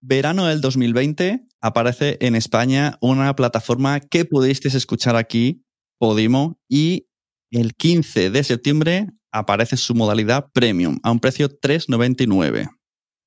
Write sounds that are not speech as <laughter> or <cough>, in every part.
Verano del 2020 aparece en España una plataforma que pudisteis escuchar aquí, Podimo, y el 15 de septiembre aparece su modalidad premium a un precio 3,99.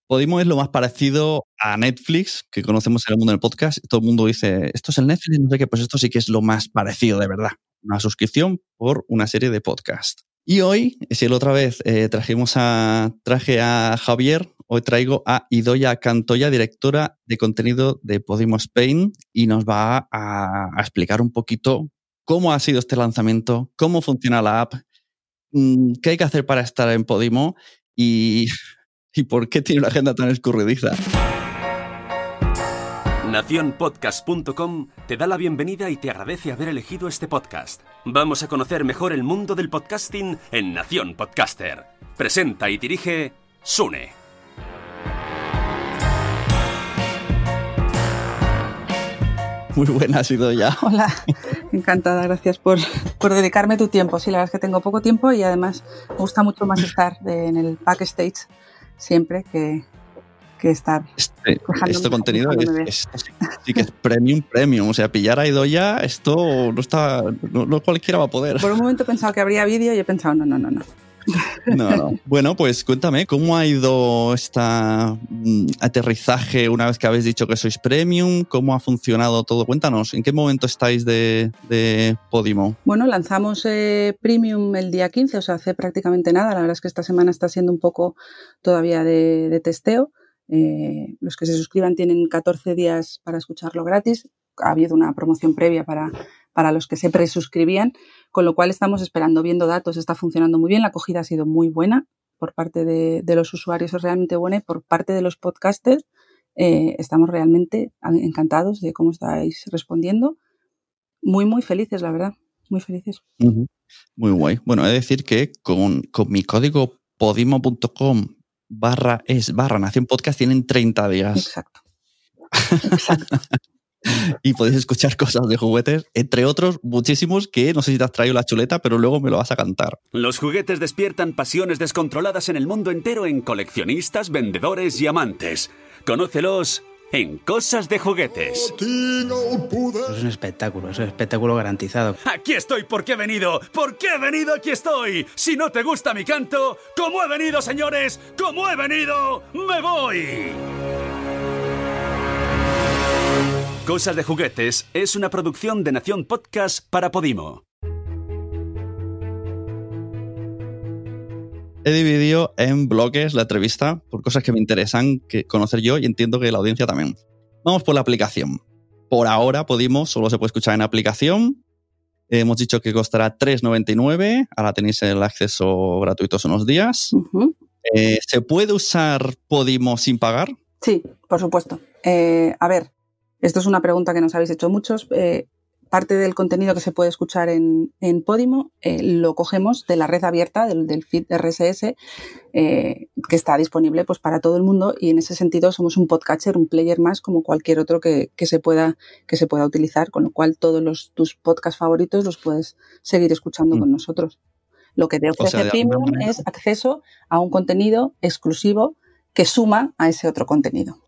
Podimo es lo más parecido a Netflix que conocemos en el mundo del podcast. Todo el mundo dice, esto es el Netflix, no sé qué, pues esto sí que es lo más parecido de verdad. Una suscripción por una serie de podcasts. Y hoy, si la otra vez eh, trajimos a, traje a Javier, hoy traigo a Idoya Cantoya, directora de contenido de Podimo Spain, y nos va a, explicar un poquito cómo ha sido este lanzamiento, cómo funciona la app, mm, qué hay que hacer para estar en Podimo y, <laughs> y por qué tiene una agenda tan escurridiza. Naciónpodcast.com te da la bienvenida y te agradece haber elegido este podcast. Vamos a conocer mejor el mundo del podcasting en Nación Podcaster. Presenta y dirige Sune. Muy buena ha sido ya. <laughs> Hola, encantada, gracias por, por, dedicarme tu tiempo. Sí, la verdad es que tengo poco tiempo y además me gusta mucho más estar de, en el backstage siempre que, que estar. Este, este contenido es, es, sí que es premium, premium. O sea, pillar a Idoya, esto no está. No, no, cualquiera va a poder. Por un momento he pensado que habría vídeo y he pensado, no, no, no, no. No, no. <laughs> Bueno, pues cuéntame, ¿cómo ha ido este aterrizaje una vez que habéis dicho que sois premium? ¿Cómo ha funcionado todo? Cuéntanos, ¿en qué momento estáis de, de Podimo? Bueno, lanzamos eh, premium el día 15, o sea, hace prácticamente nada. La verdad es que esta semana está siendo un poco todavía de, de testeo. Eh, los que se suscriban tienen 14 días para escucharlo gratis. Ha habido una promoción previa para, para los que se presuscribían, con lo cual estamos esperando, viendo datos, está funcionando muy bien, la acogida ha sido muy buena por parte de, los usuarios, es realmente buena y por parte de los podcasters eh, estamos realmente encantados de cómo estáis respondiendo. Muy, muy felices, la verdad, muy felices. Muy guay. Bueno, he de decir que con, con mi código podimo.com barra es barra Nación Podcast tienen 30 días. Exacto. Exacto. <laughs> y podéis escuchar cosas de juguetes, entre otros muchísimos que no sé si te has traído la chuleta, pero luego me lo vas a cantar. Los juguetes despiertan pasiones descontroladas en el mundo entero en coleccionistas, vendedores y amantes. Conócelos en Cosas de Juguetes. Es un espectáculo, es un espectáculo garantizado. Aquí estoy porque he venido, porque he venido, aquí estoy. Si no te gusta mi canto, como he venido, señores, como he venido, me voy. Cosas de Juguetes es una producción de Nación Podcast para Podimo. He dividido en bloques la entrevista por cosas que me interesan que conocer yo y entiendo que la audiencia también. Vamos por la aplicación. Por ahora Podimo solo se puede escuchar en aplicación. Hemos dicho que costará 3,99. Ahora tenéis el acceso gratuito unos días. Uh -huh. eh, ¿Se puede usar Podimo sin pagar? Sí, por supuesto. Eh, a ver, esto es una pregunta que nos habéis hecho muchos. Eh, parte del contenido que se puede escuchar en, en Podimo eh, lo cogemos de la red abierta, del, del feed RSS, eh, que está disponible pues, para todo el mundo y en ese sentido somos un podcatcher, un player más como cualquier otro que, que, se, pueda, que se pueda utilizar, con lo cual todos los, tus podcasts favoritos los puedes seguir escuchando mm. con nosotros. Lo que te ofrece o sea, Premium es acceso a un contenido exclusivo que suma a ese otro contenido.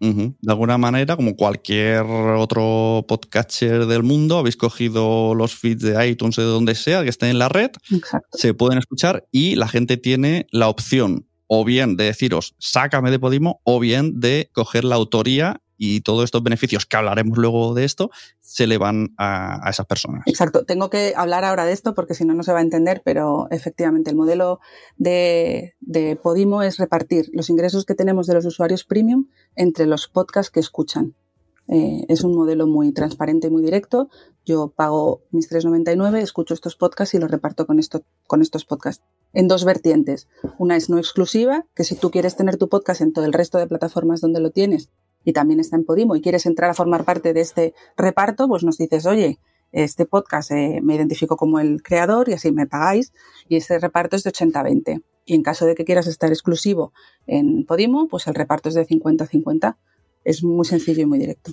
Uh -huh. De alguna manera, como cualquier otro podcatcher del mundo, habéis cogido los feeds de iTunes o de donde sea que estén en la red, Exacto. se pueden escuchar y la gente tiene la opción o bien de deciros sácame de Podimo o bien de coger la autoría y todos estos beneficios que hablaremos luego de esto se le van a, a, esas personas. Exacto. Tengo que hablar ahora de esto porque si no, no se va a entender, pero efectivamente el modelo de, de, Podimo es repartir los ingresos que tenemos de los usuarios premium entre los podcasts que escuchan. Eh, es un modelo muy transparente y muy directo. Yo pago mis 3,99, escucho estos podcasts y los reparto con, esto, con estos podcasts. En dos vertientes. Una es no exclusiva, que si tú quieres tener tu podcast en todo el resto de plataformas donde lo tienes, y también está en Podimo y quieres entrar a formar parte de este reparto, pues nos dices, oye, este podcast eh, me identifico como el creador y así me pagáis y este reparto es de 80-20. Y en caso de que quieras estar exclusivo en Podimo, pues el reparto es de 50-50. Es muy sencillo y muy directo.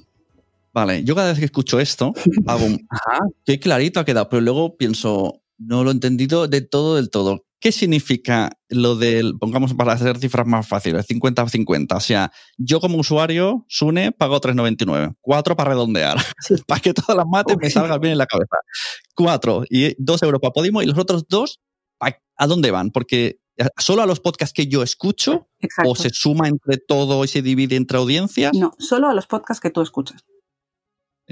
Vale, yo cada vez que escucho esto, hago un, <laughs> ajá, qué clarito ha quedado, pero luego pienso, no lo he entendido de todo del todo. ¿Qué significa lo del, pongamos para hacer cifras más fáciles, 50-50? O sea, yo como usuario, Sune, pago 3,99. 4 para redondear. Sí. <laughs> para que todas las mates okay. me salgan bien en la cabeza. 4 y 2 euros para Podimo y los otros 2, ¿a dónde van? Porque solo a los podcasts que yo escucho Exacto. o se suma entre todo y se divide entre audiencias? No, solo a los podcasts que tú escuchas.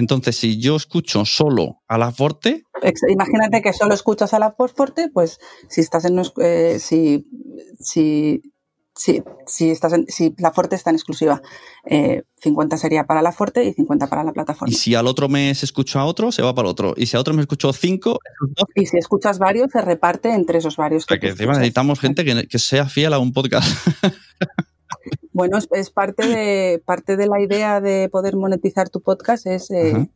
Entonces, si yo escucho solo a la Forte. Imagínate que solo escuchas a la Forte, pues si estás en. Eh, si, si, si, si, estás en, si la Forte está en exclusiva, eh, 50 sería para la Forte y 50 para la plataforma. Y si al otro mes escucho a otro, se va para el otro. Y si a otro me escucho 5. Y si escuchas varios, se reparte entre esos varios. Que, que encima necesitamos gente que, que sea fiel a un podcast. <laughs> Bueno, es, es, parte, de, parte de la idea de poder monetizar tu podcast, es, eh,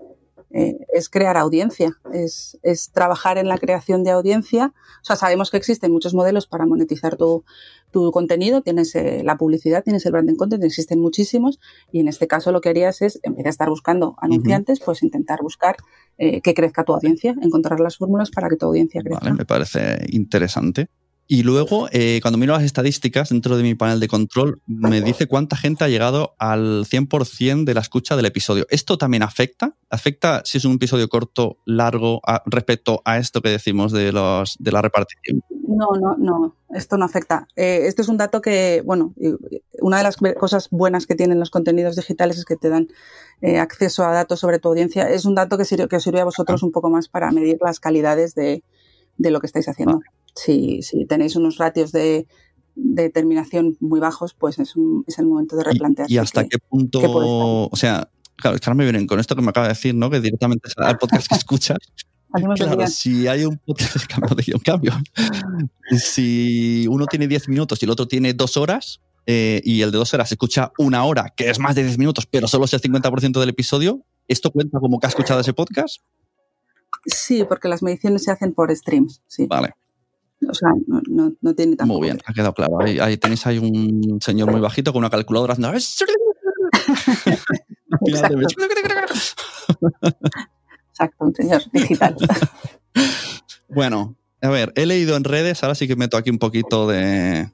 eh, es crear audiencia, es, es, trabajar en la creación de audiencia. O sea, sabemos que existen muchos modelos para monetizar tu, tu contenido, tienes eh, la publicidad, tienes el branding content, existen muchísimos, y en este caso lo que harías es, en vez de estar buscando anunciantes, uh -huh. pues intentar buscar que crezca tu audiencia, encontrar las fórmulas para que tu audiencia crezca. Vale, me parece interesante. Y luego, eh, cuando miro las estadísticas dentro de mi panel de control, me dice cuánta gente ha llegado al 100% de la escucha del episodio. ¿Esto también afecta? ¿Afecta si es un episodio corto, largo, a, respecto a esto que decimos de, los, de la repartición? No, no, no, esto no afecta. Eh, este es un dato que, bueno, una de las cosas buenas que tienen los contenidos digitales es que te dan eh, acceso a datos sobre tu audiencia. Es un dato que, sirve, que os sirve a vosotros un poco más para medir las calidades de, de lo que estáis haciendo. Vale si, si tenéis unos ratios de, de terminación muy bajos, pues es, un, es el momento de replantear. ¿Y, y hasta que, qué punto? o sea, claro, es que ahora me vienen con esto que me acaba de decir, ¿no? Que directamente es al podcast que escuchas. <laughs> Claro, si hay un podcast, cambio cambio. <laughs> si uno tiene 10 minutos y el otro tiene 2 horas, eh, y el de 2 horas escucha una hora, que es más de 10 minutos, pero solo es el 50% del episodio, ¿esto cuenta como que ha escuchado ese podcast? Sí, porque las mediciones se hacen por streams. Sí. Vale. O sea, no, no, no tiene tampoco. Muy bien, ha quedado claro. Ahí, ahí, tenéis ahí un señor muy bajito con una calculadora haciendo. <laughs> Exacto, un señor digital. <laughs> bueno, a ver, he leído en redes, ahora sí que meto aquí un poquito de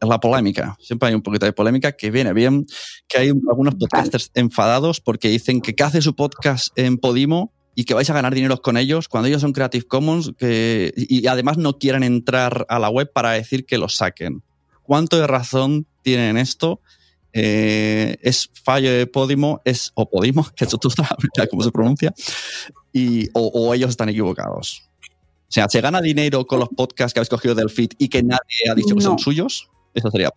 la polémica. Siempre hay un poquito de polémica que viene bien, que hay algunos podcasters enfadados porque dicen que, que hace su podcast en Podimo y que vais a ganar dinero con ellos cuando ellos son Creative Commons que, y además no quieran entrar a la web para decir que los saquen. ¿Cuánto de razón tienen esto? Eh, ¿Es fallo de Podimo? ¿Es, o Podimo? <laughs> Que eso tú sabes cómo se pronuncia. Y, o, o, ellos están equivocados. O sea, ¿se gana dinero con los podcasts que habéis cogido del feed y que nadie ha dicho que son suyos? Eso sería.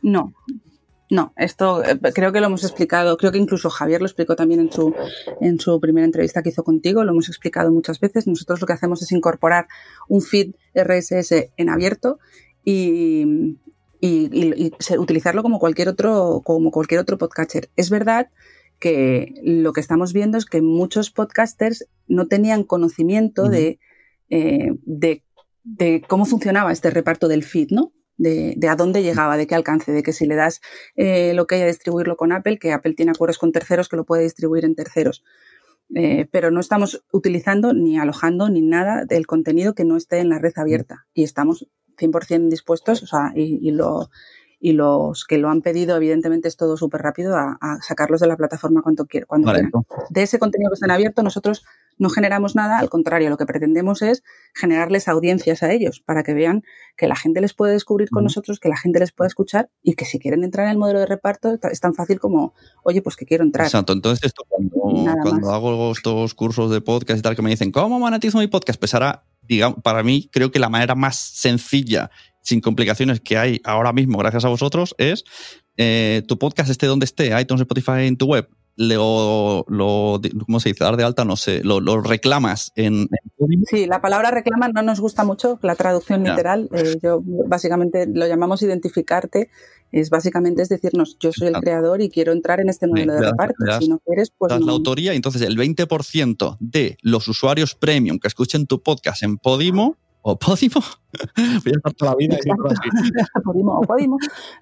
No, no, esto eh, creo que lo hemos explicado, creo que incluso Javier lo explicó también en su, en su primera entrevista que hizo contigo, lo hemos explicado muchas veces. Nosotros lo que hacemos es incorporar un feed RSS en abierto y, y, y, y utilizarlo como cualquier otro, como cualquier otro podcatcher. Es verdad que lo que estamos viendo es que muchos podcasters no tenían conocimiento de, eh, de, de, cómo funcionaba este reparto del feed, ¿no? De, de, a dónde llegaba, de qué alcance, de que si le das eh, lo que hay distribuirlo con Apple, que Apple tiene acuerdos con terceros que lo puede distribuir en terceros. Eh, pero no estamos utilizando ni alojando ni nada del contenido que no esté en la red abierta. Y estamos 100% dispuestos, o sea, y, y lo, y los que lo han pedido, evidentemente es todo súper rápido a, a, sacarlos de la plataforma cuando, quier, cuando vale. quieran. De ese contenido que está en abierto, nosotros no generamos nada, al contrario, lo que pretendemos es generarles audiencias a ellos para que vean que la gente les puede descubrir con uh -huh. nosotros, que la gente les puede escuchar y que si quieren entrar en el modelo de reparto es tan fácil como, oye, pues que quiero entrar. Exacto, entonces esto cuando, cuando hago estos cursos de podcast y tal que me dicen, ¿cómo monetizo mi podcast? Pues ahora, digamos, para mí creo que la manera más sencilla sin complicaciones que hay ahora mismo, gracias a vosotros, es eh, tu podcast esté donde esté, iTunes, Spotify, en tu web, lo, lo, ¿cómo se dice? Dar de alta, no sé, lo, lo reclamas en, en, Sí, la palabra reclamar no nos gusta mucho, la traducción literal, eh, yo básicamente lo llamamos identificarte, es básicamente es decirnos, yo soy el creador y quiero entrar en este modelo sí, de reparto, das, si no quieres, pues das no. la autoría, entonces el 20% de los usuarios premium que escuchen tu podcast en Podimo o Podimo. <laughs> Voy a estar toda la vida <laughs> Podimo o Podimo.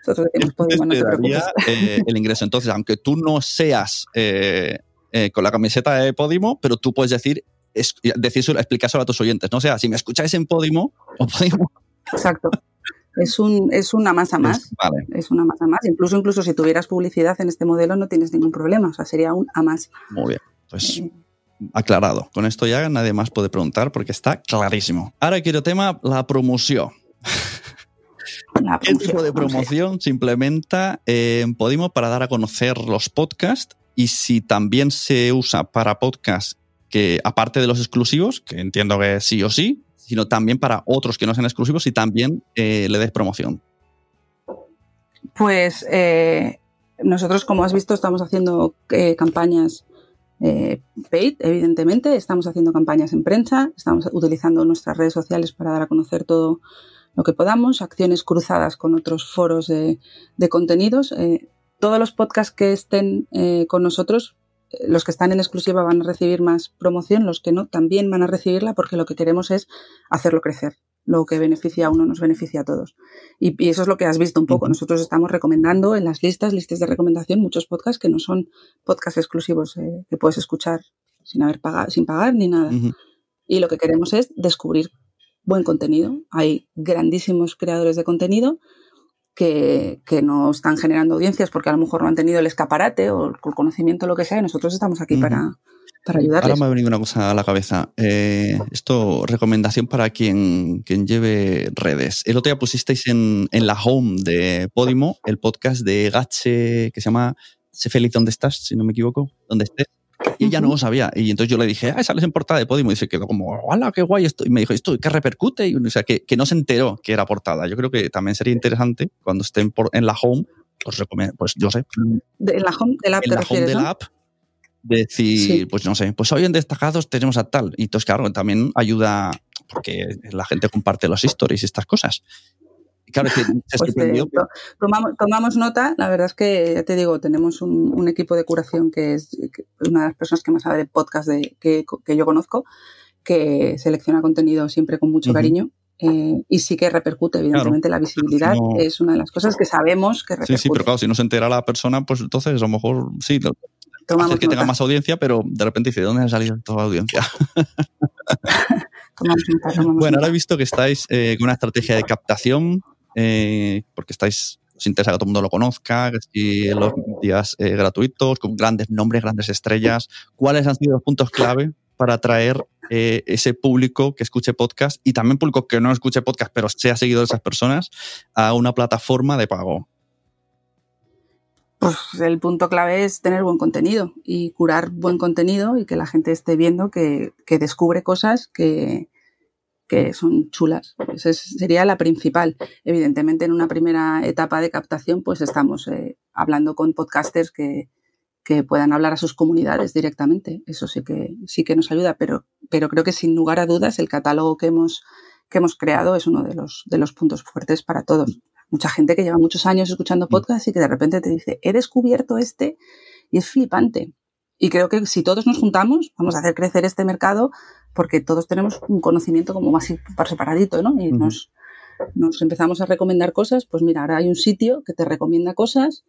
Nosotros decimos Podimo, no te preocupes. Eh, el ingreso. Entonces, aunque tú no seas eh, eh, con la camiseta de Podimo, pero tú puedes decir, es, decírselo, explicárselo a tus oyentes. No o sea, si me escucháis en Podimo o Podimo. Exacto. Es, un, es una masa más. Es, vale. es una masa más. Incluso, incluso si tuvieras publicidad en este modelo, no tienes ningún problema. O sea, sería un a más. Muy bien. Pues aclarado. Con esto ya nadie más puede preguntar porque está clarísimo. Ahora quiero tema, la promoción. La ¿Qué tipo de promoción se implementa en Podimo para dar a conocer los podcasts? Y si también se usa para podcasts que, aparte de los exclusivos, que entiendo que sí o sí, sino también para otros que no sean exclusivos y también eh, le des promoción. Pues eh, nosotros, como has visto, estamos haciendo eh, campañas eh, paid, evidentemente. Estamos haciendo campañas en prensa, estamos utilizando nuestras redes sociales para dar a conocer todo lo que podamos, acciones cruzadas con otros foros de, contenidos. Eh, todos los podcasts que estén eh, con nosotros, eh, los que están en exclusiva van a recibir más promoción, los que no también van a recibirla porque lo que queremos es hacerlo crecer. Lo que beneficia a uno nos beneficia a todos. Y, y eso es lo que has visto un poco. Nosotros estamos recomendando en las listas, listas de recomendación, muchos podcasts que no son podcasts exclusivos eh, que puedes escuchar sin haber pagado, sin pagar ni nada. Uh -huh. Y lo que queremos es descubrir buen contenido. Hay grandísimos creadores de contenido que, que, no están generando audiencias porque a lo mejor no han tenido el escaparate o el conocimiento, lo que sea, y nosotros estamos aquí uh -huh. para, para ayudarles. Ahora me ha venido una cosa a la cabeza. Eh, esto, recomendación para quien, quien lleve redes. El otro día pusisteis en, en la home de Podimo el podcast de Gache que se llama Sé feliz donde estás, si no me equivoco, donde estés. Y ella no lo sabía. Y entonces yo le dije, ah, sales en portada de Podimo. Y se quedó como, hola, qué guay esto. Y me dijo, ¿esto qué repercute? Y, o sea, que, que, no se enteró que era portada. Yo creo que también sería interesante cuando estén por, en la home, pues recomiendo, pues yo sé. De, en la home de la app, en la home de la app decir, sí. pues no sé, pues hoy en destacados tenemos a tal. Y entonces, claro, también ayuda porque la gente comparte los stories y estas cosas. Y claro, es que <laughs> pues te, tomamos, tomamos, nota, la verdad es que, ya te digo, tenemos un, un equipo de curación que es una de las personas que más sabe de podcast de, que, que, yo conozco, que selecciona contenido siempre con mucho uh -huh. cariño. Eh, y sí que repercute, evidentemente, claro, la visibilidad no... es una de las cosas que sabemos que repercute. Sí, sí, pero claro, si no se entera la persona, pues entonces a lo mejor sí, Tomamos que nota. tenga más audiencia, pero de repente dice, ¿de dónde ha salido toda la audiencia? <laughs> tomamos nota, tomamos bueno, ahora he visto que estáis eh, con una estrategia de captación, eh, porque estáis, os interesa que todo el mundo lo conozca, que los días eh, gratuitos, con grandes nombres, grandes estrellas. ¿Cuáles han sido los puntos clave para atraer eh, ese público que escuche podcast y también público que no escuche podcast, pero sea seguidor de esas personas, a una plataforma de pago? Pues el punto clave es tener buen contenido y curar buen contenido y que la gente esté viendo que, que descubre cosas que, que son chulas. Esa sería la principal. Evidentemente, en una primera etapa de captación, pues estamos eh, hablando con podcasters que, que puedan hablar a sus comunidades directamente. Eso sí que, sí que nos ayuda, pero, pero creo que sin lugar a dudas el catálogo que hemos, que hemos creado es uno de los, de los puntos fuertes para todos mucha gente que lleva muchos años escuchando podcast y que de repente te dice, he descubierto este y es flipante. Y creo que si todos nos juntamos, vamos a hacer crecer este mercado porque todos tenemos un conocimiento como más separadito, ¿no? Y nos, nos empezamos a recomendar cosas, pues mira, ahora hay un sitio que te recomienda cosas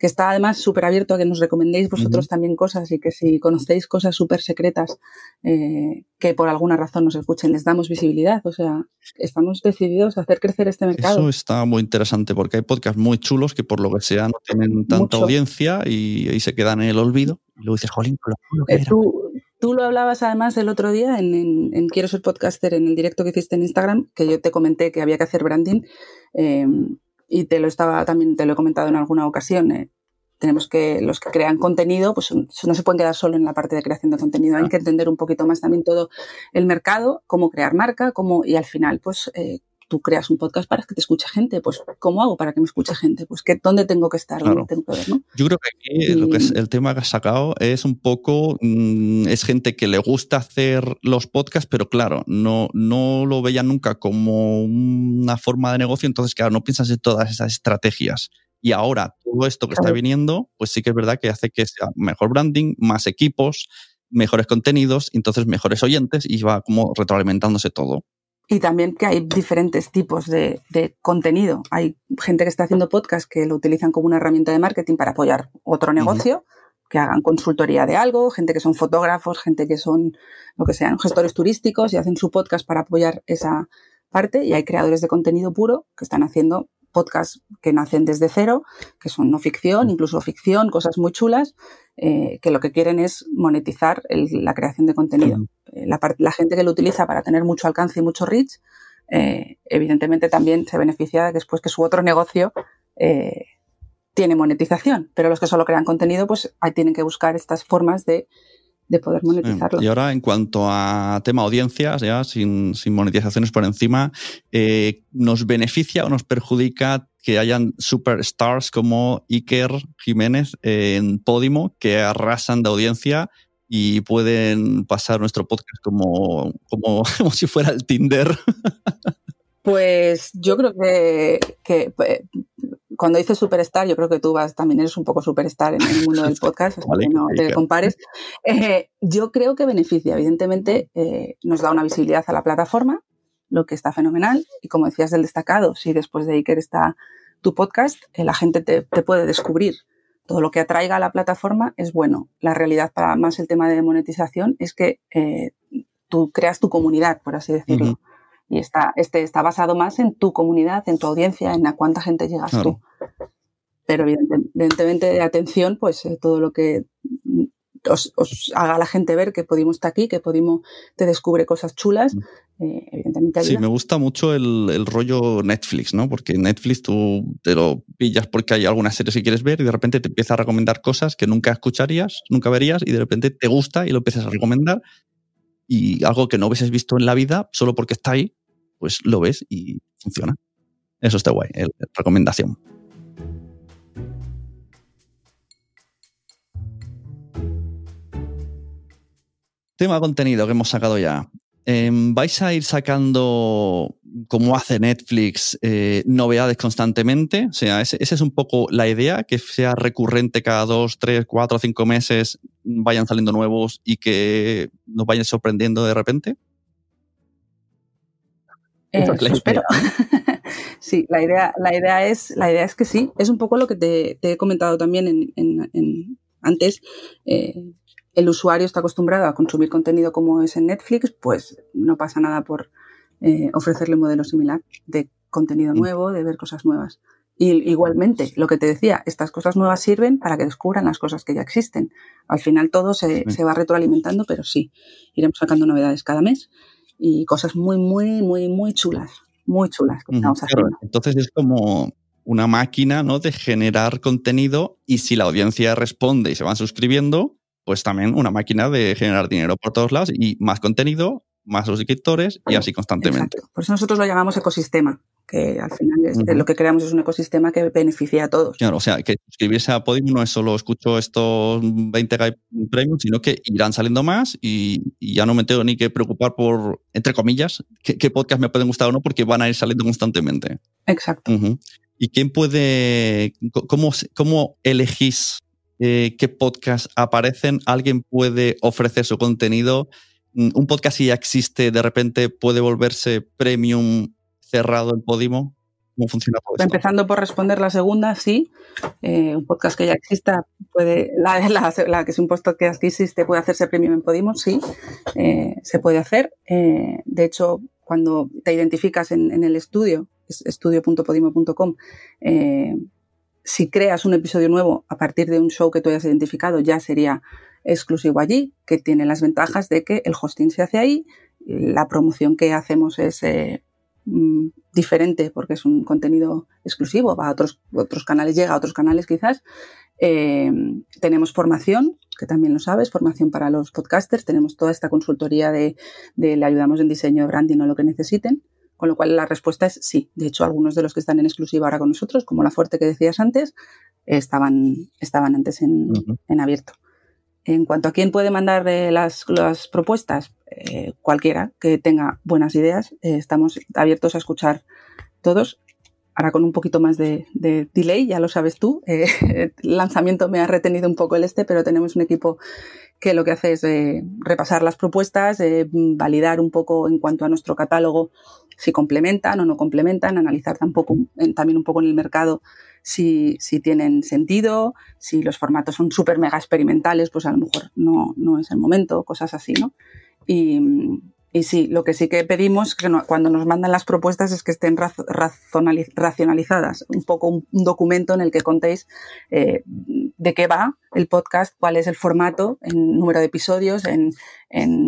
que está además súper abierto a que nos recomendéis vosotros también cosas y que si conocéis cosas súper secretas eh, que por alguna razón nos escuchen, les damos visibilidad. O sea, estamos decididos a hacer crecer este mercado. Eso está muy interesante porque hay podcasts muy chulos que por lo que sea no tienen tanta audiencia y, y, se quedan en el olvido. Y luego dices, jolín, lo que eh, tú, tú, lo hablabas además el otro día en, en, Quiero ser podcaster, en el directo que hiciste en Instagram, que yo te comenté que había que hacer branding. Eh, y te lo estaba también te lo he comentado en alguna ocasión. Eh, tenemos que los que crean contenido, pues no se pueden quedar solo en la parte de creación de contenido. Hay que entender un poquito más también todo el mercado, cómo crear marca, cómo y al final, pues eh, tú creas un podcast para que te escuche gente. Pues, ¿cómo hago para que me escuche gente? Pues, ¿qué, ¿dónde tengo que estar? ¿Dónde tengo que ver, ¿no? Yo creo que lo que es el tema que has sacado es un poco, mm, es gente que le gusta hacer los podcasts, pero claro, no, no lo veían nunca como una forma de negocio, entonces, claro, no piensas en todas esas estrategias. Y ahora todo esto que está viniendo, pues sí que es verdad que hace que sea mejor branding, más equipos, mejores contenidos, entonces mejores oyentes y va como retroalimentándose todo. Y también que hay diferentes tipos de, contenido. Hay gente que está haciendo podcast que lo utilizan como una herramienta de marketing para apoyar otro negocio, que hagan consultoría de algo, gente que son fotógrafos, gente que son lo que sean, gestores turísticos y hacen su podcast para apoyar esa parte. Y hay creadores de contenido puro que están haciendo podcasts que nacen desde cero, que son no ficción, incluso ficción, cosas muy chulas, eh, que lo que quieren es monetizar la creación de contenido. La, gente que lo utiliza para tener mucho alcance y mucho reach, eh, evidentemente también se beneficia después que su otro negocio eh, tiene monetización, pero los que solo crean contenido, pues ahí tienen que buscar estas formas de, poder monetizarlo. Y ahora, en cuanto a tema audiencias, ya sin, monetizaciones por encima, ¿nos beneficia o nos perjudica que hayan superstars como Iker Jiménez en Podimo que arrasan de audiencia y pueden pasar nuestro podcast como, como, <laughs> como si fuera el Tinder. Pues yo creo que, que eh, cuando dices superstar, yo creo que tú vas, también eres un poco superstar en el mundo del <laughs> podcast, que no te compares. Eh, yo creo que beneficia, evidentemente, eh, nos da una visibilidad a la plataforma, lo que está fenomenal. Y como decías del destacado, si después de Iker está tu podcast, la gente te, te puede descubrir todo lo que atraiga a la plataforma es bueno. La realidad para más el tema de monetización es que eh, tú creas tu comunidad, por así decirlo. Y está, este está basado más en tu comunidad, en tu audiencia, en a cuánta gente llegas tú. Pero evidentemente, de atención, pues eh, todo lo que os, haga a la gente ver que Podimo está aquí, que Podimo te descubre cosas chulas, eh, evidentemente Sí, me gusta mucho el, rollo Netflix, ¿no? Porque Netflix tú te lo pillas porque hay algunas series que quieres ver y de repente te empieza a recomendar cosas que nunca escucharías, nunca verías y de repente te gusta y lo empiezas a recomendar y algo que no hubieses visto en la vida, solo porque está ahí, pues lo ves y funciona. Eso está guay, la recomendación. Tema contenido que hemos sacado ya. Em, ¿Vais a ir sacando, como hace Netflix, eh, novedades constantemente? O sea, esa es un poco la idea, que sea recurrente cada dos, tres, cuatro, cinco meses, vayan saliendo nuevos y que nos vayan sorprendiendo de repente. Eh, espero. <laughs> sí, la idea, la, idea es, la idea es que sí. Es un poco lo que te, he comentado también en, antes. Eh, el usuario está acostumbrado a consumir contenido como es en Netflix, pues no pasa nada por eh, ofrecerle un modelo similar de contenido mm. nuevo, de ver cosas nuevas. Y igualmente, lo que te decía, estas cosas nuevas sirven para que descubran las cosas que ya existen. Al final todo se, va retroalimentando, pero sí, iremos sacando novedades cada mes y cosas muy, muy, muy, muy chulas, muy chulas que estamos haciendo. entonces es como una máquina ¿no? de generar contenido y si la audiencia responde y se van suscribiendo, pues también una máquina de generar dinero por todos lados y más contenido, más suscriptores y así constantemente. Por eso nosotros lo llamamos ecosistema, que al final lo que creamos es un ecosistema que beneficia a todos. Claro, o sea, que suscribirse a Podium no es solo escucho estos 20 premium, sino que irán saliendo más y, ya no me tengo ni que preocupar por, entre comillas, qué, podcast me pueden gustar o no, porque van a ir saliendo constantemente. Exacto. ¿Y quién puede, cómo, cómo elegís eh, qué podcasts aparecen, alguien puede ofrecer su contenido. Mm, un podcast que ya existe, de repente puede volverse premium cerrado en Podimo. ¿Cómo funciona todo? Empezando por responder la segunda, sí. Eh, un podcast que ya exista puede, la, <laughs> que es un podcast que existe puede hacerse premium en Podimo, sí, eh, se puede hacer. De hecho, cuando te identificas en, el estudio, estudio.podimo.com, eh, si creas un episodio nuevo a partir de un show que tú hayas identificado, ya sería exclusivo allí, que tiene las ventajas de que el hosting se hace ahí, la promoción que hacemos es eh, mm, diferente porque es un contenido exclusivo, va a otros, otros canales, llega a otros canales quizás. Eh, tenemos formación, que también lo sabes, formación para los podcasters, tenemos toda esta consultoría de, de le ayudamos en diseño, branding o lo que necesiten. Con lo cual la respuesta es sí. De hecho, algunos de los que están en exclusiva ahora con nosotros, como la fuerte que decías antes, estaban, estaban antes en, uh -huh. en abierto. En cuanto a quién puede mandar eh, las, las, propuestas, eh, cualquiera que tenga buenas ideas, eh, estamos abiertos a escuchar todos. Ahora con un poquito más de, de delay, ya lo sabes tú, <laughs> el lanzamiento me ha retenido un poco el este, pero tenemos un equipo que lo que hace es eh, repasar las propuestas, eh, validar un poco en cuanto a nuestro catálogo si complementan o no complementan, analizar tampoco, también un poco en el mercado si, si tienen sentido, si los formatos son súper mega experimentales, pues a lo mejor no, no es el momento, cosas así, ¿no? Y, y sí, lo que sí que pedimos que cuando nos mandan las propuestas es que estén raz, racionalizadas, un poco un, documento en el que contéis eh, de qué va el podcast, cuál es el formato, en número de episodios, en,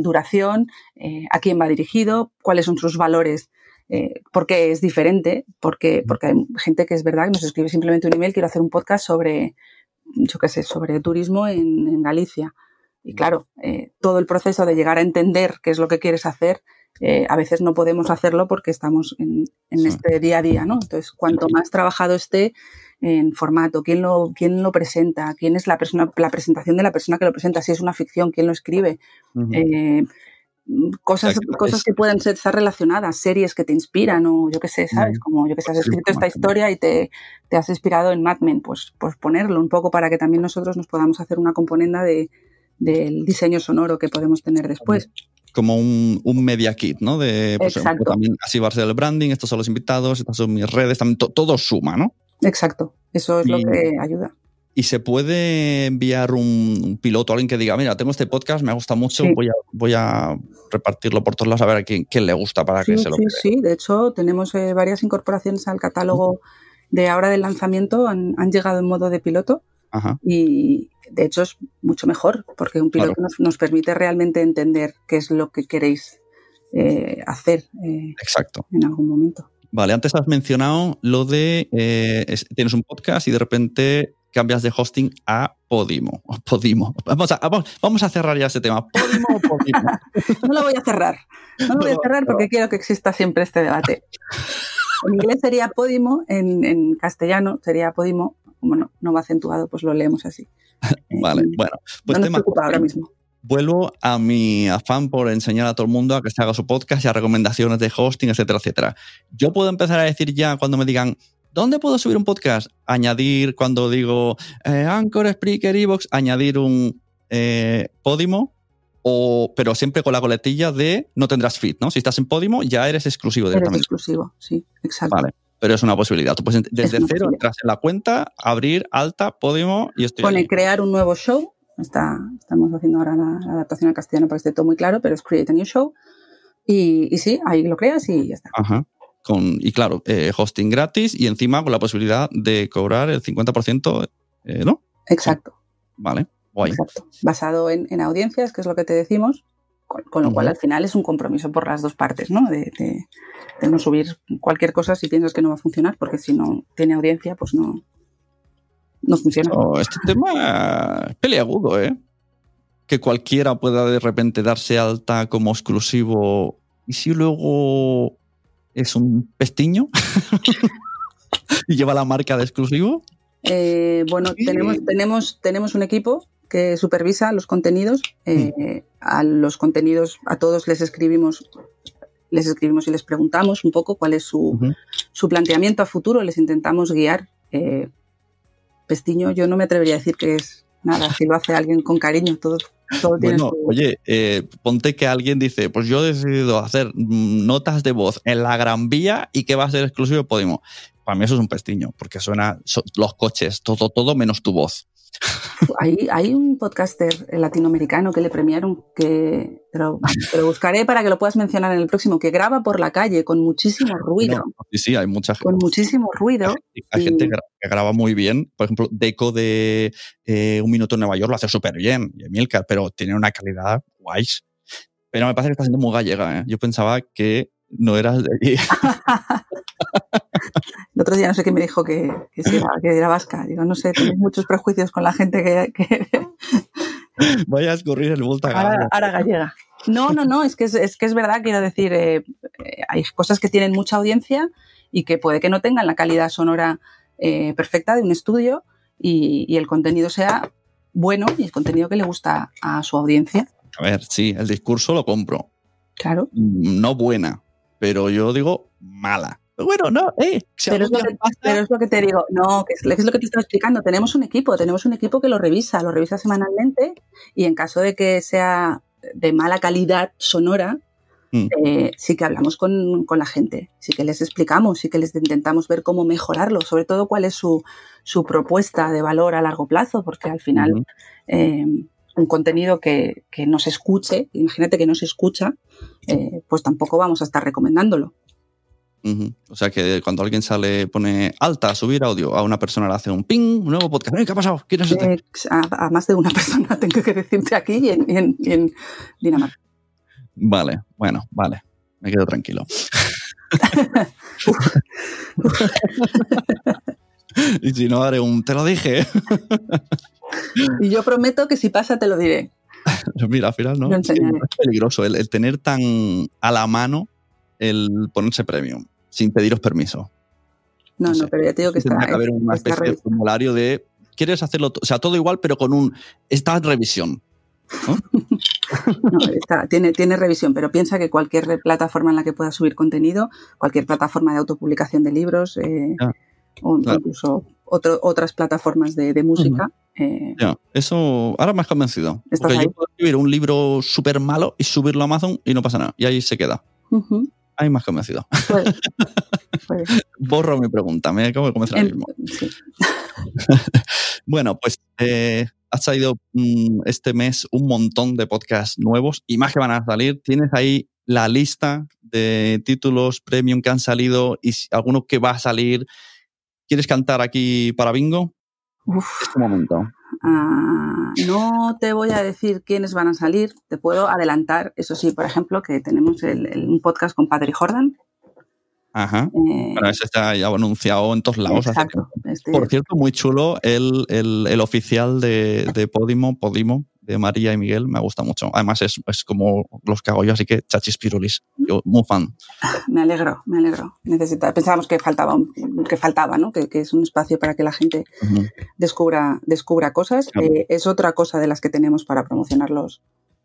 duración, eh, a quién va dirigido, cuáles son sus valores. Eh, porque es diferente, porque, porque hay gente que es verdad que nos escribe simplemente un email, quiero hacer un podcast sobre, yo qué sé, sobre turismo en Galicia y claro, eh, todo el proceso de llegar a entender qué es lo que quieres hacer, eh, a veces no podemos hacerlo porque estamos en, en sí. este día a día, ¿no? Entonces, cuanto más trabajado esté en formato, quién lo, quién lo presenta, quién es la persona, la presentación de la persona que lo presenta, si es una ficción, quién lo escribe, uh -huh. eh, cosas, cosas que pueden ser, estar relacionadas, series que te inspiran o yo qué sé, ¿sabes? Como yo que sé, has escrito esta historia y te, te has inspirado en Mad Men, pues, pues ponerlo un poco para que también nosotros nos podamos hacer una componenda de, del diseño sonoro que podemos tener después. Como un, un media kit, ¿no? De pues, Exacto. también así va a ser el branding, estos son los invitados, estas son mis redes, también to, todo suma, ¿no? Exacto, eso es y, lo que ayuda. Y se puede enviar un, un, piloto a alguien que diga, mira, tengo este podcast, me gusta mucho, sí. voy, a, voy a repartirlo por todos lados a ver a quién, quién le gusta para sí, que se lo Sí, cree. sí, de hecho tenemos eh, varias incorporaciones al catálogo de ahora del lanzamiento, han, han llegado en modo de piloto. Ajá. Y, de hecho es mucho mejor, porque un piloto claro. nos, nos, permite realmente entender qué es lo que queréis eh, hacer eh, Exacto. en algún momento. Vale, antes has mencionado lo de eh, es, tienes un podcast y de repente cambias de hosting a Podimo. Podimo. Vamos a, vamos, vamos a cerrar ya ese tema. ¿Podimo o Podimo? <laughs> no lo voy a cerrar. No lo voy a cerrar porque quiero que exista siempre este debate. <laughs> En inglés sería Podimo, en, en castellano sería Podimo. Como no, no va acentuado, pues lo leemos así. <laughs> vale, bueno. Pues no nos preocupa ahora mismo. Vuelvo a mi afán por enseñar a todo el mundo a que se haga su podcast y a recomendaciones de hosting, etcétera, etcétera. Yo puedo empezar a decir ya cuando me digan, ¿dónde puedo subir un podcast? Añadir, cuando digo eh, Anchor, Spreaker, Evox, añadir un eh, Podimo, o, pero siempre con la coletilla de no tendrás feed, ¿no? Si estás en Podimo, ya eres exclusivo directamente. Eres exclusivo, sí, exacto. Vale pero es una posibilidad. Tú puedes desde cero entras en la cuenta, abrir alta, Podimo y estoy. Pone crear un nuevo show. Está, estamos haciendo ahora la, la, adaptación al castellano para que esté todo muy claro, pero es create a new show. Y, y sí, ahí lo creas y ya está. Ajá. Con, y claro, eh, hosting gratis y encima con la posibilidad de cobrar el 50%, eh, ¿no? Exacto. Vale, guay. Exacto. Basado en, en audiencias, que es lo que te decimos, con, con lo uh -huh. cual al final es un compromiso por las dos partes, ¿no? De, de, de, no subir cualquier cosa si piensas que no va a funcionar, porque si no tiene audiencia, pues no, no funciona. Oh, este tema es peleagudo, ¿eh? Que cualquiera pueda de repente darse alta como exclusivo y si luego es un pestiño <laughs> y lleva la marca de exclusivo. Eh, bueno, sí. tenemos, tenemos, tenemos un equipo que supervisa los contenidos. Eh, a los contenidos, a todos les escribimos, les escribimos y les preguntamos un poco cuál es su, uh -huh. su planteamiento a futuro, les intentamos guiar. Eh, Pestiño, yo no me atrevería a decir que es nada, si lo hace alguien con cariño, todo, Bueno, su- oye, eh, ponte que alguien dice, pues yo he decidido hacer mm, notas de voz en la Gran Vía y que va a ser exclusivo de Podimo. Para mí eso es un pestiño, porque suena so- los coches, todo, todo menos tu voz. Hay, hay un podcaster latinoamericano que le premiaron, que te lo, te lo buscaré para que lo puedas mencionar en el próximo, que graba por la calle con muchísimo ruido, No, sí, sí, hay mucha gente. con muchísimo ruido. Hay y- gente que gra- que graba muy bien. Por ejemplo, Deco de eh, Un Minuto en Nueva York lo hace súper bien. Y Emilcar, pero tiene una calidad guays. Pero me parece que está siendo muy gallega. ¿eh? Yo pensaba que no eras de allí. <laughs> El otro día no sé qué me dijo que, que, sí era, <laughs> que era vasca. Digo, no sé, tenéis muchos prejuicios con la gente que, que <laughs> Vaya a escurrir el bulto a ahora, gallega. No, no, no, es que es, es que es verdad, quiero decir, eh, eh, hay cosas que tienen mucha audiencia y que puede que no tengan la calidad sonora eh, perfecta de un estudio y, y el contenido sea bueno y el contenido que le gusta a su audiencia. A ver, sí, el discurso lo compro. Claro. No buena, pero yo digo mala. Bueno, no, eh. si Pero es, lo que, pasa- pero es lo que te digo, no, que es, que es lo que te estaba explicando. Tenemos un equipo, tenemos un equipo que lo revisa, lo revisa semanalmente y en caso de que sea de mala calidad sonora, Mm. eh, sí que hablamos con, con la gente, sí que les explicamos, sí que les intentamos ver cómo mejorarlo, sobre todo cuál es su, su propuesta de valor a largo plazo, porque al final eh, un contenido que, que no se escuche, imagínate que no se escucha, eh, pues tampoco vamos a estar recomendándolo. O sea que cuando alguien sale, pone alta, subir audio, a una persona le hace un ping, un nuevo podcast. "Eh, ¿Qué ha pasado? ¿Quién es este? A, a más de una persona <laughs> tengo que decirte aquí y en, y en- y en Dinamarca. Vale, bueno, vale. Me quedo tranquilo. <laughs> <laughs> y si no, haré un te lo dije. Y yo prometo que si pasa te lo diré. Mira, al final no. Es peligroso el, el tener tan a la mano el ponerse premium sin pediros permiso. No, No pero ya te digo que está, Tendría que haber una está especie de formulario de quieres hacerlo, o sea, todo igual, pero con un está en revisión. No, <laughs> está- tiene, tiene revisión, pero piensa que cualquier plataforma en la que puedas subir contenido, cualquier plataforma de autopublicación de libros, eh, o claro. incluso otro- otras plataformas de, de música, eh, Ya, eso ahora me has convencido. Porque ahí. yo puedo escribir un libro súper malo y subirlo a Amazon y no pasa nada. Y ahí se queda. Me has convencido. puede- puede. Borro mi pregunta, me acabo de convencer ahora mismo. sí. <laughs> Bueno, pues eh, has salido mm, este mes un montón de podcasts nuevos y más que van a salir. Tienes ahí la lista de títulos premium que han salido y alguno que va a salir. ¿Quieres cantar aquí para bingo? Uf. Este momento. Ah, no te voy a decir quiénes van a salir, te puedo adelantar, eso sí, por ejemplo, que tenemos el- el- un podcast con Padre Jordan. Ajá. eh, Bueno, ese está ya anunciado en todos lados. exacto. Este- Por cierto, muy chulo el, el- el oficial de, de Podimo, Podimo, de María y Miguel, me gusta mucho. Además, es, es como los que hago yo, así que chachis pirulis. Yo, muy fan. <laughs> me alegro, me alegro. Necesita, pensábamos que faltaba, que faltaba, ¿no? Que, que es un espacio para que la gente descubra, descubra cosas. Claro. Eh, es otra cosa de las que tenemos para promocionar los,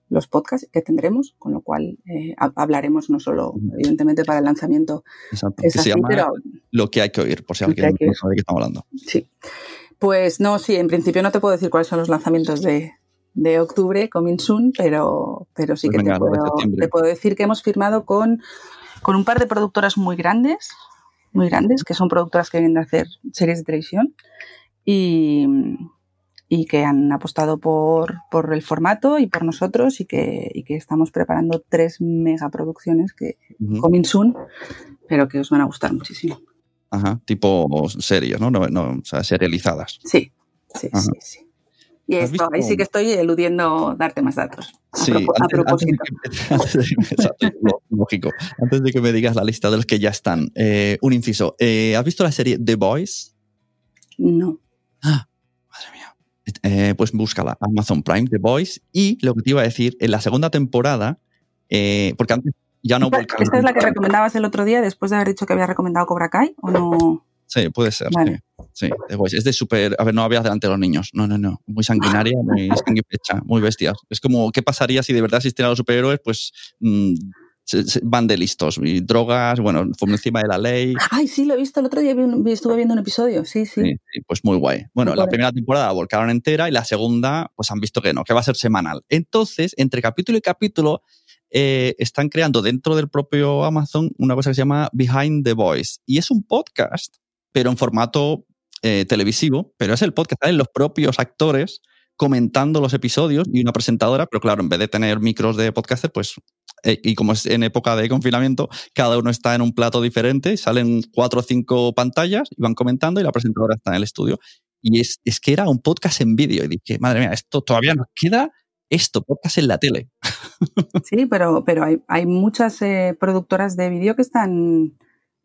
los podcasts que tendremos, con lo cual eh, ha- hablaremos no solo, evidentemente, para el lanzamiento. Exacto. Es que se así, llama pero Lo que hay que oír, por si alguien no sabe de qué estamos hablando. Sí. Pues no, sí, en principio no te puedo decir cuáles son los lanzamientos de, de octubre, coming soon, pero, pero sí Pues que venga, te, puedo, septiembre. te puedo decir que hemos firmado con, con un par de productoras muy grandes, muy grandes, que son productoras que vienen a hacer series de televisión y, y que han apostado por, por el formato y por nosotros y que, y que estamos preparando tres megaproducciones que Ujú. coming soon, pero que os van a gustar muchísimo. Ajá, tipo series, ¿no? No, no, o sea, serializadas. Sí, sí, Ajá. sí, sí. Y ¿Has esto, ahí sí que estoy eludiendo darte más datos. A, Sí, propo- a antes, antes de propósito. que, <laughs> antes de que- lógico. Antes de que me digas la lista de los que ya están, eh, un inciso. Eh, ¿Has visto la serie The Boys? No. Madre mía. Eh, pues búscala, Amazon Prime, The Boys. Y lo que te iba a decir, en la segunda temporada, porque antes ya no ¿Esta, esta es la que recomendabas el otro día después de haber dicho que había recomendado Cobra Kai o no? Sí, puede ser. Vale. Sí, sí. Es de súper. A ver, no habías delante de los niños. No, no, no. Muy sanguinaria, muy <laughs> sanguipecha, muy bestias. Es como, ¿qué pasaría si de verdad existieran los superhéroes? Pues mm, van de listos. Y drogas, bueno, por encima de la ley. Ay, sí, lo he visto. El otro día estuve viendo un episodio. Sí, sí. sí, pues muy guay. Bueno, la primera temporada volcaron entera y la segunda, pues han visto que no, que va a ser semanal. Entonces, entre capítulo y capítulo, eh, están creando dentro del propio Amazon una cosa que se llama Behind the Voice. Y es un podcast, pero en formato eh, televisivo, pero es el podcast, de los propios actores comentando los episodios y una presentadora, pero claro, en vez de tener micros de podcaster, pues, eh, y como es en época de confinamiento, cada uno está en un plato diferente, salen cuatro o cinco pantallas y van comentando y la presentadora está en el estudio. Y es, es que era un podcast en vídeo y dije, madre mía, esto todavía nos queda esto, podcast en la tele. <laughs> Sí, pero, pero hay, hay muchas eh, productoras de vídeo que están,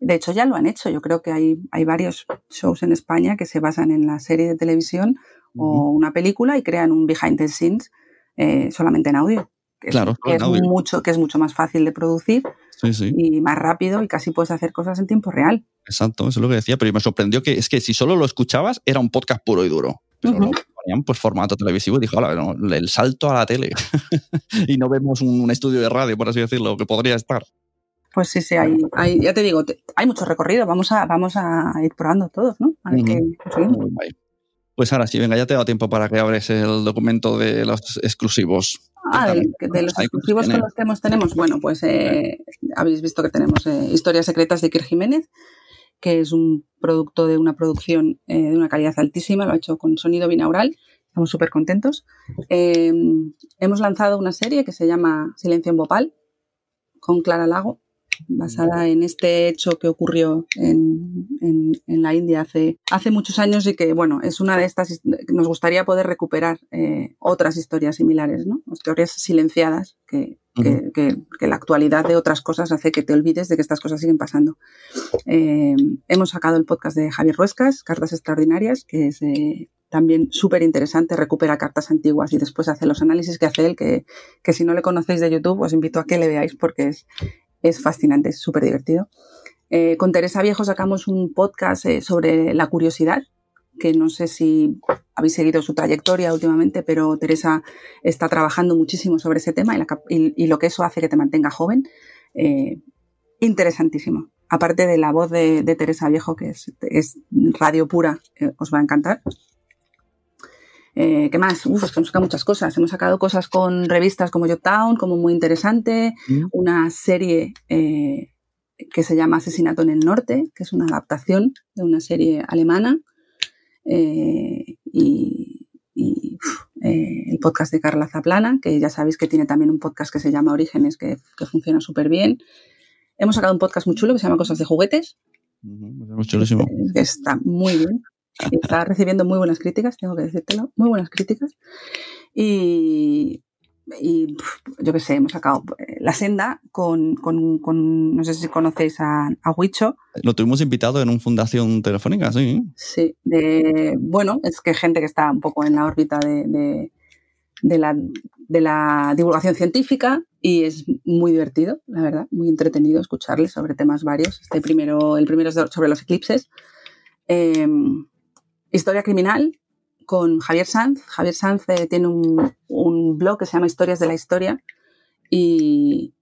de hecho ya lo han hecho. Yo creo que hay, hay varios shows en España que se basan en la serie de televisión o una película y crean un behind the scenes eh, solamente en audio. Que claro, es, que es mucho, que es mucho más fácil de producir y más rápido y casi puedes hacer cosas en tiempo real. Exacto, eso es lo que decía, pero me sorprendió que es que si solo lo escuchabas era un podcast puro y duro. Pero ponían pues formato televisivo y dijo, hola, el salto a la tele. <laughs> y no vemos un, estudio de radio, por así decirlo, que podría estar. Pues sí, sí, hay, hay ya te digo, hay mucho recorrido, vamos a, vamos a ir probando todos, ¿no? A ver qué pues ahora sí, venga, ya te da tiempo para que abres el documento de los exclusivos. Ah, de, los exclusivos que los tenemos, tenemos. Bueno, pues eh, habéis visto que tenemos eh, Historias Secretas de Iker Jiménez, que es un producto de una producción eh, de una calidad altísima, lo ha hecho con sonido binaural. Estamos súper contentos. hemos lanzado una serie que se llama Silencio en Bhopal, con Clara Lago, basada en este hecho que ocurrió en, en, la India hace, hace muchos años y que, bueno, es una de estas, nos gustaría poder recuperar eh, otras historias similares, ¿no? Historias silenciadas que, que, que, la actualidad de otras cosas hace que te olvides de que estas cosas siguen pasando. Eh, hemos sacado el podcast de Javier Ruescas, Cartas Extraordinarias, que es eh, también súper interesante, recupera cartas antiguas y después hace los análisis que hace él, que, que si no le conocéis de YouTube os invito a que le veáis porque es, es fascinante, es súper divertido. Eh, con Teresa Viejo sacamos un podcast eh, sobre la curiosidad, que no sé si habéis seguido su trayectoria últimamente, pero Teresa está trabajando muchísimo sobre ese tema y, lo que eso hace que te mantenga joven. Eh, interesantísimo. Aparte de la voz de, Teresa Viejo, que es, radio pura, os va a encantar. ¿Qué más? Uf, hemos sacado muchas cosas. Hemos sacado cosas con revistas como Town, como muy interesante. Mm. Una serie que se llama Asesinato en el Norte, que es una adaptación de una serie alemana. Eh, y, eh, el podcast de Carla Zaplana, que ya sabéis que tiene también un podcast que se llama Orígenes, que, funciona súper bien. Hemos sacado un podcast muy chulo que se llama Cosas de Juguetes. Chulísimo. está muy bien. Está recibiendo muy buenas críticas, tengo que decírtelo. Muy buenas críticas. Y y yo qué sé, hemos sacado eh, La Senda con, con, no sé si conocéis a, a Huicho. Lo tuvimos invitado en una fundación telefónica, sí. Sí, de, bueno, es que gente que está un poco en la órbita de, de, la, de la divulgación científica y es muy divertido, la verdad, muy entretenido escucharles sobre temas varios. Este primero, el primero es sobre los eclipses. Em, historia criminal, con Javier Sanz. Javier Sanz eh, tiene un, blog que se llama Historias de la Historia y,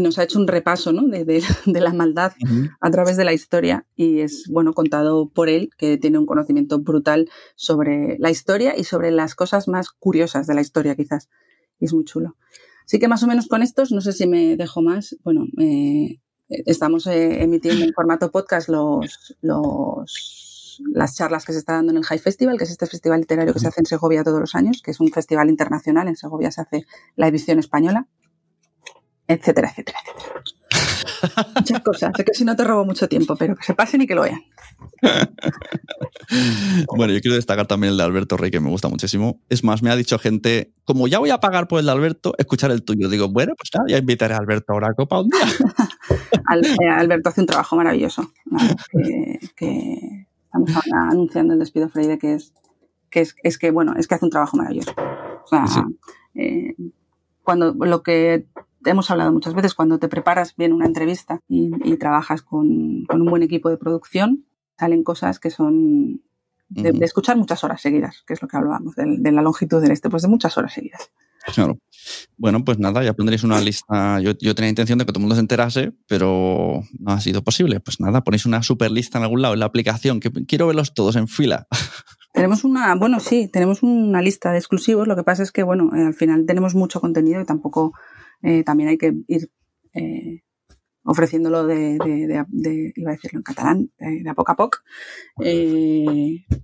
nos ha hecho un repaso <laughs> de, la maldad a través de la historia y es bueno contado por él, que tiene un conocimiento brutal sobre la historia y sobre las cosas más curiosas de la historia quizás. Y es muy chulo. Así que más o menos con estos, no sé si me dejo más. Bueno, eh, estamos eh, emitiendo en formato podcast los, los las charlas que se está dando en el High Festival, que es este festival literario que se hace en Segovia todos los años, que es un festival internacional. En Segovia se hace la edición española, etcétera, etcétera, etcétera. Muchas cosas. Sé que si no te robo mucho tiempo, pero que se pasen y que lo vean. <laughs> bueno, yo quiero destacar también el de Alberto Rey, que me gusta muchísimo. Es más, me ha dicho gente, como ya voy a pagar por el de Alberto, escuchar el tuyo. Digo, bueno, pues nada, ya invitaré a Alberto ahora a copa un día. <laughs> Eh, Alberto hace un trabajo maravilloso. que Estamos anunciando el despido Freire, que es que es, que bueno, es que hace un trabajo maravilloso. O sea, eh, cuando lo que hemos hablado muchas veces, cuando te preparas bien una entrevista y, trabajas con, un buen equipo de producción, salen cosas que son de, escuchar muchas horas seguidas, que es lo que hablábamos, de, la longitud del este, pues de muchas horas seguidas. Claro. Bueno, pues nada, ya pondréis una lista. Yo, yo, tenía intención de que todo el mundo se enterase, pero no ha sido posible. Pues nada, ponéis una super lista en algún lado en la aplicación, que quiero verlos todos en fila. <laughs> Tenemos una, bueno, sí, tenemos una lista de exclusivos. Lo que pasa es que, bueno, eh, al final tenemos mucho contenido y tampoco eh, también hay que ir eh, ofreciéndolo de, de, de, iba a decirlo en catalán, de, a poco a poco.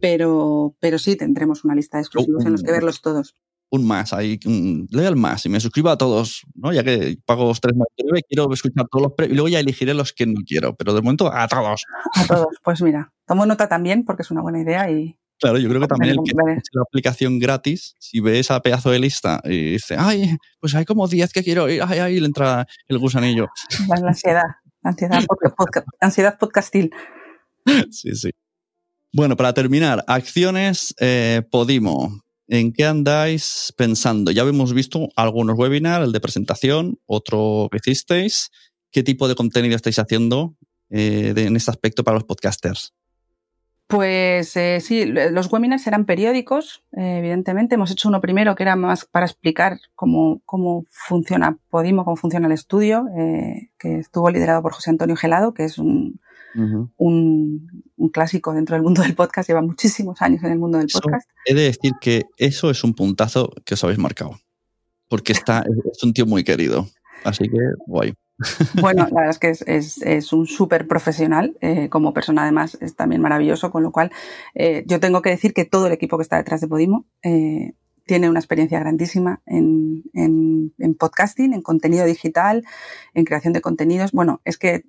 Pero, pero sí, tendremos una lista de exclusivos en los que verlos todos. Un más, ahí, le al más y me suscribo a todos, ¿no? Ya que pago tres más quiero escuchar todos los y luego ya elegiré los que no quiero, pero de momento a todos. A todos, pues mira, tomo nota también porque es una buena idea y, Claro, yo creo que también el que la aplicación gratis, si ve esa pedazo de lista y dice, ay, pues hay como 10 que quiero ir, ay, ay, le entra el gusanillo. La ansiedad, ansiedad, <laughs> podcast, ansiedad podcastil. Sí, sí. Bueno, para terminar, acciones eh, Podimo. ¿En qué andáis pensando? Ya hemos visto algunos webinars, el de presentación, otro que hicisteis. ¿Qué tipo de contenido estáis haciendo eh, en este aspecto para los podcasters? Pues eh, sí, los webinars eran periódicos, eh, evidentemente. Hemos hecho uno primero que era más para explicar cómo, cómo funciona Podimo, cómo funciona el estudio, que estuvo liderado por José Antonio Gelado, que es un, un, un, clásico dentro del mundo del podcast, lleva muchísimos años en el mundo del podcast. he de decir que eso es un puntazo que os habéis marcado, porque está, es un tío muy querido. Así que guay. <laughs> Bueno, la verdad es que es, es, es un súper profesional, eh, como persona además es también maravilloso, con lo cual eh, yo tengo que decir que todo el equipo que está detrás de Podimo eh, tiene una experiencia grandísima en, en, en, podcasting, en contenido digital, en creación de contenidos. Bueno, es que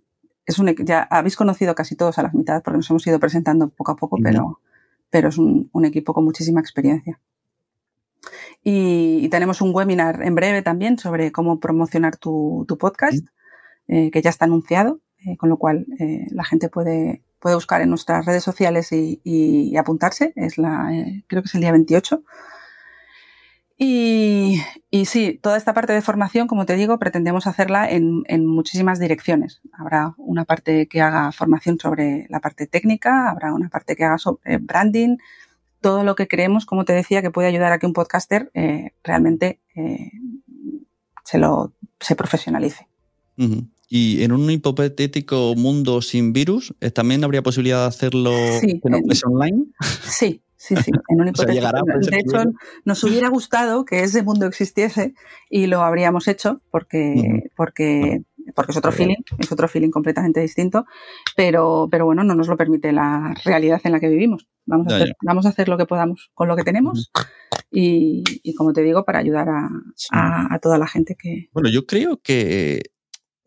es un, ya habéis conocido casi todos a la mitad porque nos hemos ido presentando poco a poco, pero, pero es un, un equipo con muchísima experiencia. Y, y, tenemos un webinar en breve también sobre cómo promocionar tu, tu podcast eh, que ya está anunciado, eh, con lo cual eh, la gente puede, puede buscar en nuestras redes sociales y, y, y apuntarse. Es la, eh, creo que es el día 28. Y, y, sí, toda esta parte de formación, como te digo, pretendemos hacerla en, en, muchísimas direcciones. Habrá una parte que haga formación sobre la parte técnica, habrá una parte que haga sobre branding, todo lo que creemos, como te decía, que puede ayudar a que un podcaster eh, realmente eh, se lo se profesionalice. Uh -huh. Y en un hipotético mundo sin virus, ¿también habría posibilidad de hacerlo sí, que no es online? Sí, sí, sí. En un hipotético, <laughs> o sea, llegará, de hecho, nos hubiera gustado que ese mundo existiese y lo habríamos hecho porque, uh -huh. porque, porque es otro feeling, es otro feeling completamente distinto, pero, pero bueno, no nos lo permite la realidad en la que vivimos. Vamos a, hacer, vamos a hacer lo que podamos con lo que tenemos uh -huh. y, y, como te digo, para ayudar a, sí. a, a toda la gente que... Bueno, yo creo que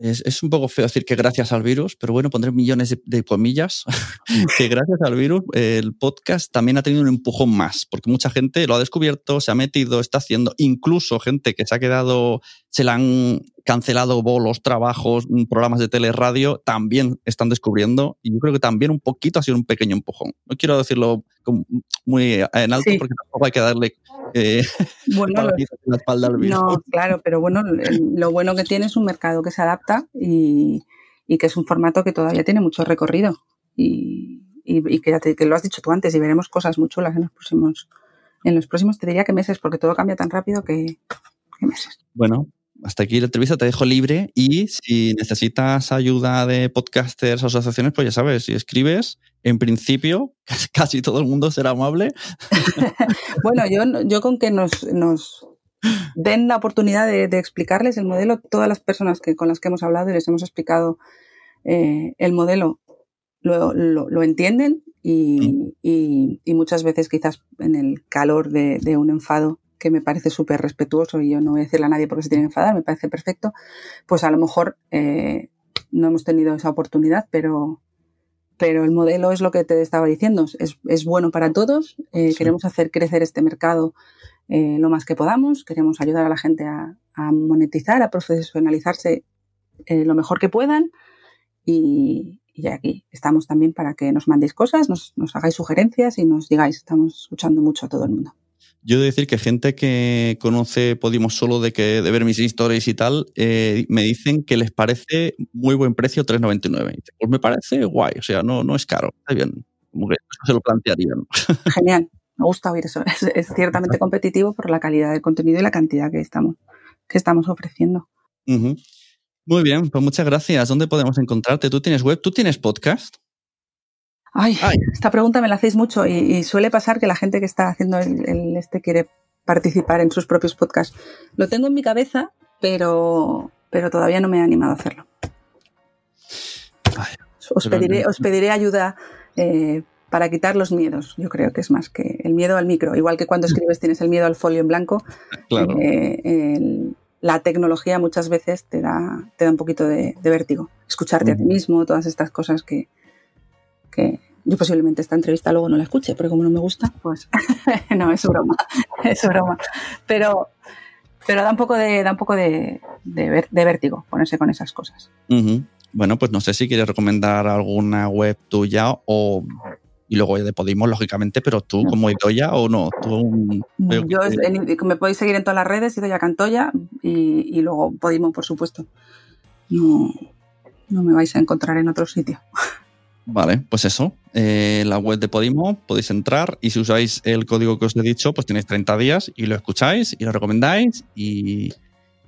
es, es, un poco feo decir que gracias al virus, pero bueno, pondré millones de, de comillas, <laughs> que gracias al virus el podcast también ha tenido un empujón más, porque mucha gente lo ha descubierto, se ha metido, está haciendo, incluso gente que se ha quedado, se le han cancelado bolos, trabajos, programas de teleradio, también están descubriendo, y yo creo que también un poquito ha sido un pequeño empujón. No quiero decirlo muy en alto, sí. porque tampoco hay que darle eh, <laughs> bueno, la espalda al virus. No, claro, pero bueno, lo bueno que tiene es un mercado que se adapta y, y que es un formato que todavía tiene mucho recorrido. Y, y, y que, te, que, lo has dicho tú antes, y veremos cosas muy chulas en los próximos, en los próximos, te diría que meses, porque todo cambia tan rápido que, que meses. Bueno, hasta aquí la entrevista, te dejo libre y si necesitas ayuda de podcasters o asociaciones, pues ya sabes, si escribes, en principio <laughs> casi todo el mundo será amable. <laughs> bueno, yo, yo con que nos, nos den la oportunidad de, de, explicarles el modelo, todas las personas que, con las que hemos hablado y les hemos explicado eh, el modelo lo, lo, lo entienden y, mm. y, y, muchas veces quizás en el calor de, de un enfado que me parece súper respetuoso y yo no voy a decirle a nadie porque se tiene que enfadar, me parece perfecto, pues a lo mejor eh, no hemos tenido esa oportunidad, pero, pero el modelo es lo que te estaba diciendo, es, es bueno para todos, eh, sí. queremos hacer crecer este mercado eh, lo más que podamos, queremos ayudar a la gente a, a monetizar, a profesionalizarse lo mejor que puedan y, y, aquí estamos también para que nos mandéis cosas, nos, nos hagáis sugerencias y nos digáis, estamos escuchando mucho a todo el mundo. Yo he de decir que gente que conoce Podimo solo de, que, de ver mis historias y tal, eh, me dicen que les parece muy buen precio 3,99. Pues me parece guay, o sea, no, no es caro, está bien. Como que se lo plantearían. <laughs> Genial. me gusta oír eso. Es, es ciertamente competitivo por la calidad del contenido y la cantidad que estamos, que estamos ofreciendo. Muy bien, pues muchas gracias. ¿Dónde podemos encontrarte? ¿Tú tienes web? ¿Tú tienes podcast? Ay, Ay. esta pregunta me la hacéis mucho y, y suele pasar que la gente que está haciendo el, el este quiere participar en sus propios podcasts. Lo tengo en mi cabeza, pero, pero todavía no me he animado a hacerlo. Ay, Os pediré, no- os pediré ayuda eh, para quitar los miedos. Yo creo que es más que el miedo al micro. Igual que cuando escribes tienes el miedo al folio en blanco, claro. eh, el- la tecnología muchas veces te da, te da un poquito de, de vértigo. Escucharte a ti mismo, todas estas cosas que, que yo posiblemente esta entrevista luego no la escuche, pero como no me gusta, pues <laughs> no, es broma, <laughs> es broma. Pero, pero da un poco de, da un poco de, de, ver- de vértigo ponerse con esas cosas. Bueno, pues no sé si quieres recomendar alguna web tuya o. Y luego de Podimo, lógicamente, pero tú, como Idoya o no. Tú, veo Yo en- me podéis seguir en todas las redes, Idoya Cantoya y, y luego Podimo, por supuesto. No, no me vais a encontrar en otro sitio. <laughs> Vale, pues eso. eh, la web de Podimo podéis entrar y si usáis el código que os he dicho, pues tenéis 30 días y lo escucháis y lo recomendáis y,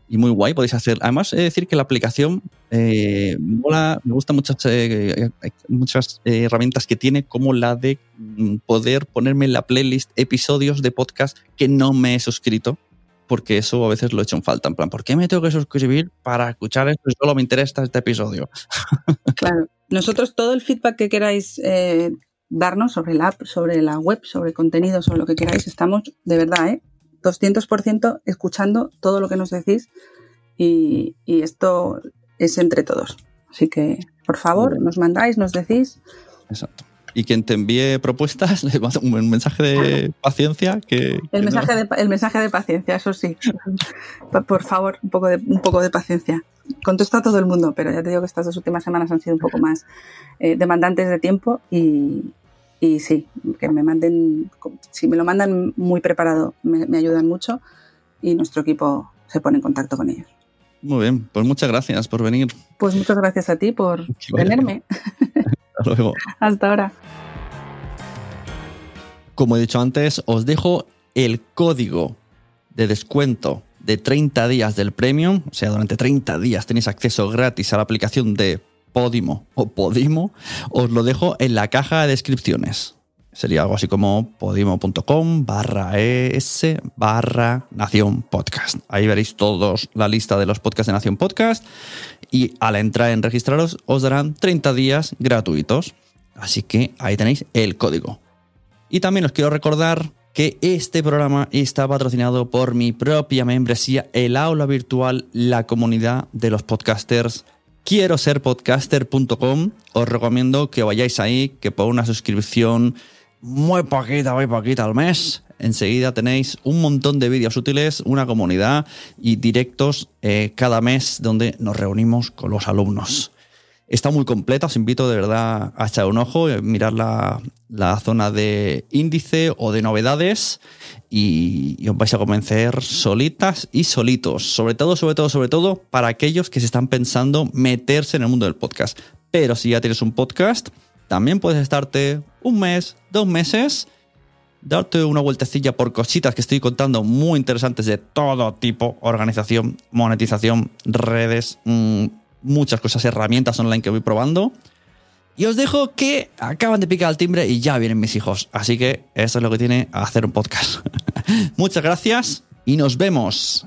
y muy guay. Podéis hacer. Además, he de decir que la aplicación eh, mola, me gustan muchas, eh, eh, muchas herramientas que tiene, como la de mm, poder ponerme en la playlist episodios de podcast que no me he suscrito. Porque eso a veces lo he hecho en falta. En plan, ¿por qué me tengo que suscribir para escuchar esto? Solo me interesa este episodio. Claro. Nosotros todo el feedback que queráis eh, darnos sobre la app, sobre la web, sobre contenido, sobre lo que queráis, estamos de verdad, ¿eh? 200% escuchando todo lo que nos decís y, y esto es entre todos. Así que, por favor, nos mandáis, nos decís. Exacto. Y quien te envíe propuestas, <laughs> un mensaje de paciencia que... que El no- mensaje, de, el mensaje de paciencia, eso sí. <laughs> Por favor, un poco, de, un poco de paciencia. Contesto a todo el mundo, pero ya te digo que estas dos últimas semanas han sido un poco más eh, demandantes de tiempo y, y sí, que me manden, si me lo mandan muy preparado, me, me ayudan mucho y nuestro equipo se pone en contacto con ellos. Muy bien, pues muchas gracias por venir. Pues muchas gracias a ti por <laughs> tenerme. <laughs> Hasta luego. <laughs> Hasta ahora. Como he dicho antes, os dejo el código de descuento de 30 días del Premium. O sea, durante 30 días tenéis acceso gratis a la aplicación de Podimo o Podimo. Os lo dejo en la caja de descripciones. Sería algo así como podimo.com barra es barra Nación Podcast. Ahí veréis todos la lista de los podcasts de Nación Podcast y al entrar en registraros os darán 30 días gratuitos. Así que ahí tenéis el código. Y también os quiero recordar que este programa está patrocinado por mi propia membresía, el aula virtual, la comunidad de los podcasters. Quiero ser podcaster.com. Os recomiendo que vayáis ahí, que por una suscripción muy poquita, muy poquita al mes, enseguida tenéis un montón de vídeos útiles, una comunidad y directos eh, cada mes donde nos reunimos con los alumnos. Está muy completa, os invito de verdad a echar un ojo, eh, mirar la, la zona de índice o de novedades y, os vais a convencer solitas y solitos. Sobre todo, sobre todo, sobre todo para aquellos que se están pensando meterse en el mundo del podcast. Pero si ya tienes un podcast, también puedes estarte un mes, dos meses, darte una vueltecilla por cositas que estoy contando muy interesantes de todo tipo, organización, monetización, redes, mmm, muchas cosas, herramientas online que voy probando. Y os dejo que acaban de picar el timbre y ya vienen mis hijos. Así que eso es lo que tiene hacer un podcast. <laughs> Muchas gracias y nos vemos.